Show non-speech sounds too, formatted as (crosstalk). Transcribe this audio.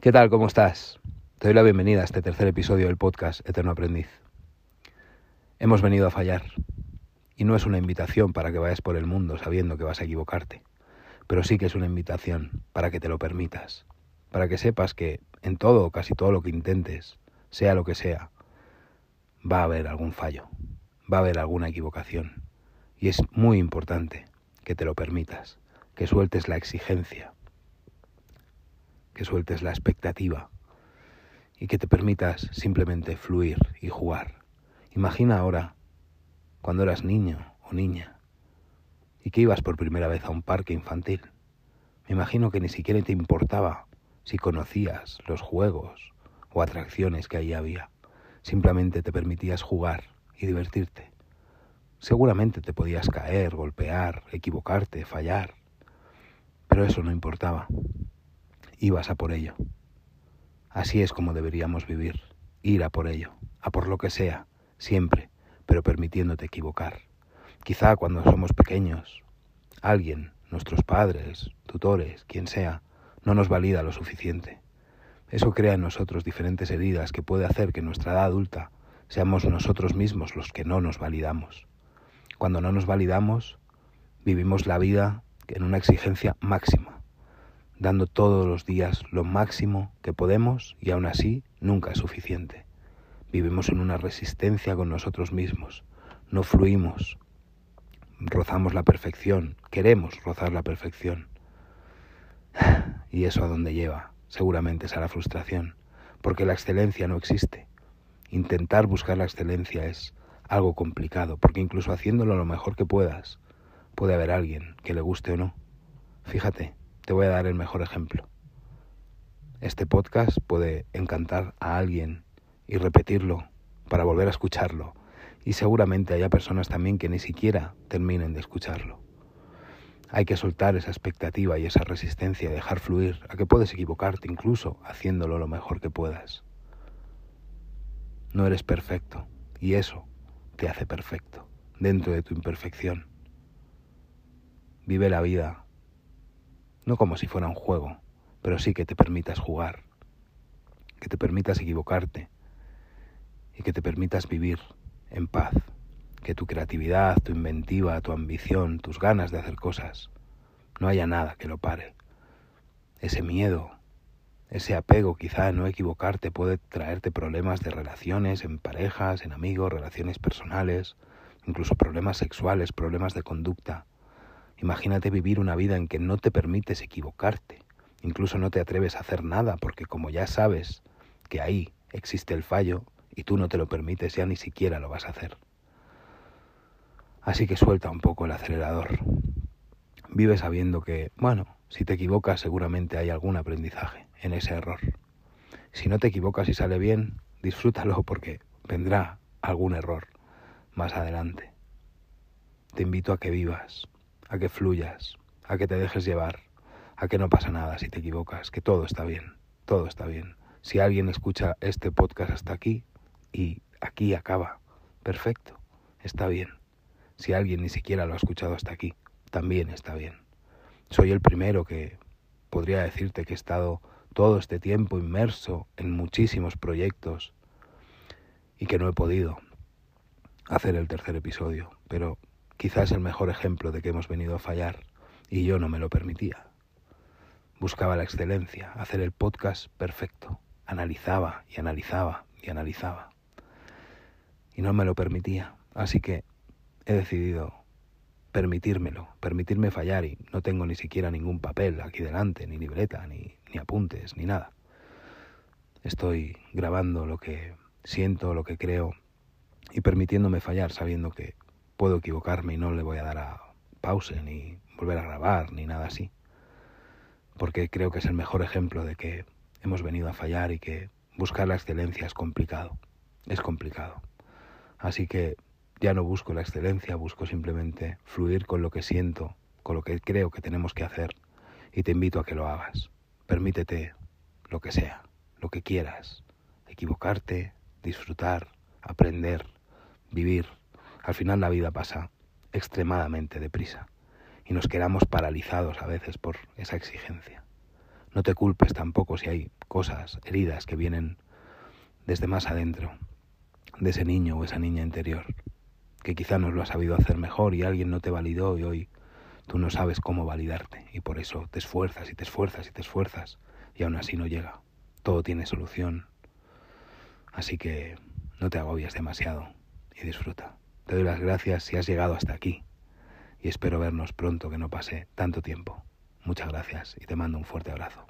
¿Qué tal? ¿Cómo estás? Te doy la bienvenida a este tercer episodio del podcast Eterno Aprendiz. Hemos venido a fallar y no es una invitación para que vayas por el mundo sabiendo que vas a equivocarte, pero sí que es una invitación para que te lo permitas, para que sepas que en todo casi todo lo que intentes, sea lo que sea, va a haber algún fallo, va a haber alguna equivocación y es muy importante que te lo permitas, que sueltes la exigencia, que sueltes la expectativa y que te permitas simplemente fluir y jugar. Imagina ahora cuando eras niño o niña y que ibas por primera vez a un parque infantil. Me imagino que ni siquiera te importaba si conocías los juegos o atracciones que allí había. Simplemente te permitías jugar y divertirte. Seguramente te podías caer, golpear, equivocarte, fallar, pero eso no importaba ibas a por ello. Así es como deberíamos vivir, ir a por ello, a por lo que sea, siempre, pero permitiéndote equivocar. Quizá cuando somos pequeños, alguien, nuestros padres, tutores, quien sea, no nos valida lo suficiente. Eso crea en nosotros diferentes heridas que puede hacer que nuestra edad adulta seamos nosotros mismos los que no nos validamos. Cuando no nos validamos, vivimos la vida en una exigencia máxima dando todos los días lo máximo que podemos y aún así nunca es suficiente. Vivimos en una resistencia con nosotros mismos, no fluimos, rozamos la perfección, queremos rozar la perfección. (sighs) ¿Y eso a dónde lleva? Seguramente es a la frustración, porque la excelencia no existe. Intentar buscar la excelencia es algo complicado, porque incluso haciéndolo lo mejor que puedas, puede haber alguien que le guste o no. Fíjate, te voy a dar el mejor ejemplo. Este podcast puede encantar a alguien y repetirlo para volver a escucharlo. Y seguramente haya personas también que ni siquiera terminen de escucharlo. Hay que soltar esa expectativa y esa resistencia, dejar fluir a que puedes equivocarte incluso haciéndolo lo mejor que puedas. No eres perfecto y eso te hace perfecto dentro de tu imperfección. Vive la vida no como si fuera un juego, pero sí que te permitas jugar, que te permitas equivocarte y que te permitas vivir en paz, que tu creatividad, tu inventiva, tu ambición, tus ganas de hacer cosas, no haya nada que lo pare. Ese miedo, ese apego quizá no equivocarte puede traerte problemas de relaciones en parejas, en amigos, relaciones personales, incluso problemas sexuales, problemas de conducta. Imagínate vivir una vida en que no te permites equivocarte, incluso no te atreves a hacer nada porque como ya sabes que ahí existe el fallo y tú no te lo permites, ya ni siquiera lo vas a hacer. Así que suelta un poco el acelerador. Vive sabiendo que, bueno, si te equivocas seguramente hay algún aprendizaje en ese error. Si no te equivocas y sale bien, disfrútalo porque vendrá algún error más adelante. Te invito a que vivas, a que fluyas, a que te dejes llevar, a que no pasa nada si te equivocas, que todo está bien, todo está bien. Si alguien escucha este podcast hasta aquí y aquí acaba, perfecto, está bien. Si alguien ni siquiera lo ha escuchado hasta aquí, también está bien. Soy el primero que podría decirte que he estado todo este tiempo inmerso en muchísimos proyectos y que no he podido hacer el tercer episodio, pero Quizás el mejor ejemplo de que hemos venido a fallar y yo no me lo permitía. Buscaba la excelencia, hacer el podcast perfecto. Analizaba y analizaba y analizaba. Y no me lo permitía. Así que he decidido permitírmelo, permitirme fallar y no tengo ni siquiera ningún papel aquí delante, ni libreta, ni, ni apuntes, ni nada. Estoy grabando lo que siento, lo que creo y permitiéndome fallar sabiendo que puedo equivocarme y no le voy a dar a pause ni volver a grabar ni nada así. Porque creo que es el mejor ejemplo de que hemos venido a fallar y que buscar la excelencia es complicado. Es complicado. Así que ya no busco la excelencia, busco simplemente fluir con lo que siento, con lo que creo que tenemos que hacer y te invito a que lo hagas. Permítete lo que sea, lo que quieras. Equivocarte, disfrutar, aprender, vivir Al final la vida pasa extremadamente deprisa y nos quedamos paralizados a veces por esa exigencia. No te culpes tampoco si hay cosas, heridas que vienen desde más adentro, de ese niño o esa niña interior, que quizá no lo ha sabido hacer mejor y alguien no te validó y hoy tú no sabes cómo validarte y por eso te esfuerzas y te esfuerzas y te esfuerzas y aún así no llega. Todo tiene solución. Así que no te agobies demasiado y disfruta. Te doy las gracias si has llegado hasta aquí y espero vernos pronto que no pase tanto tiempo. Muchas gracias y te mando un fuerte abrazo.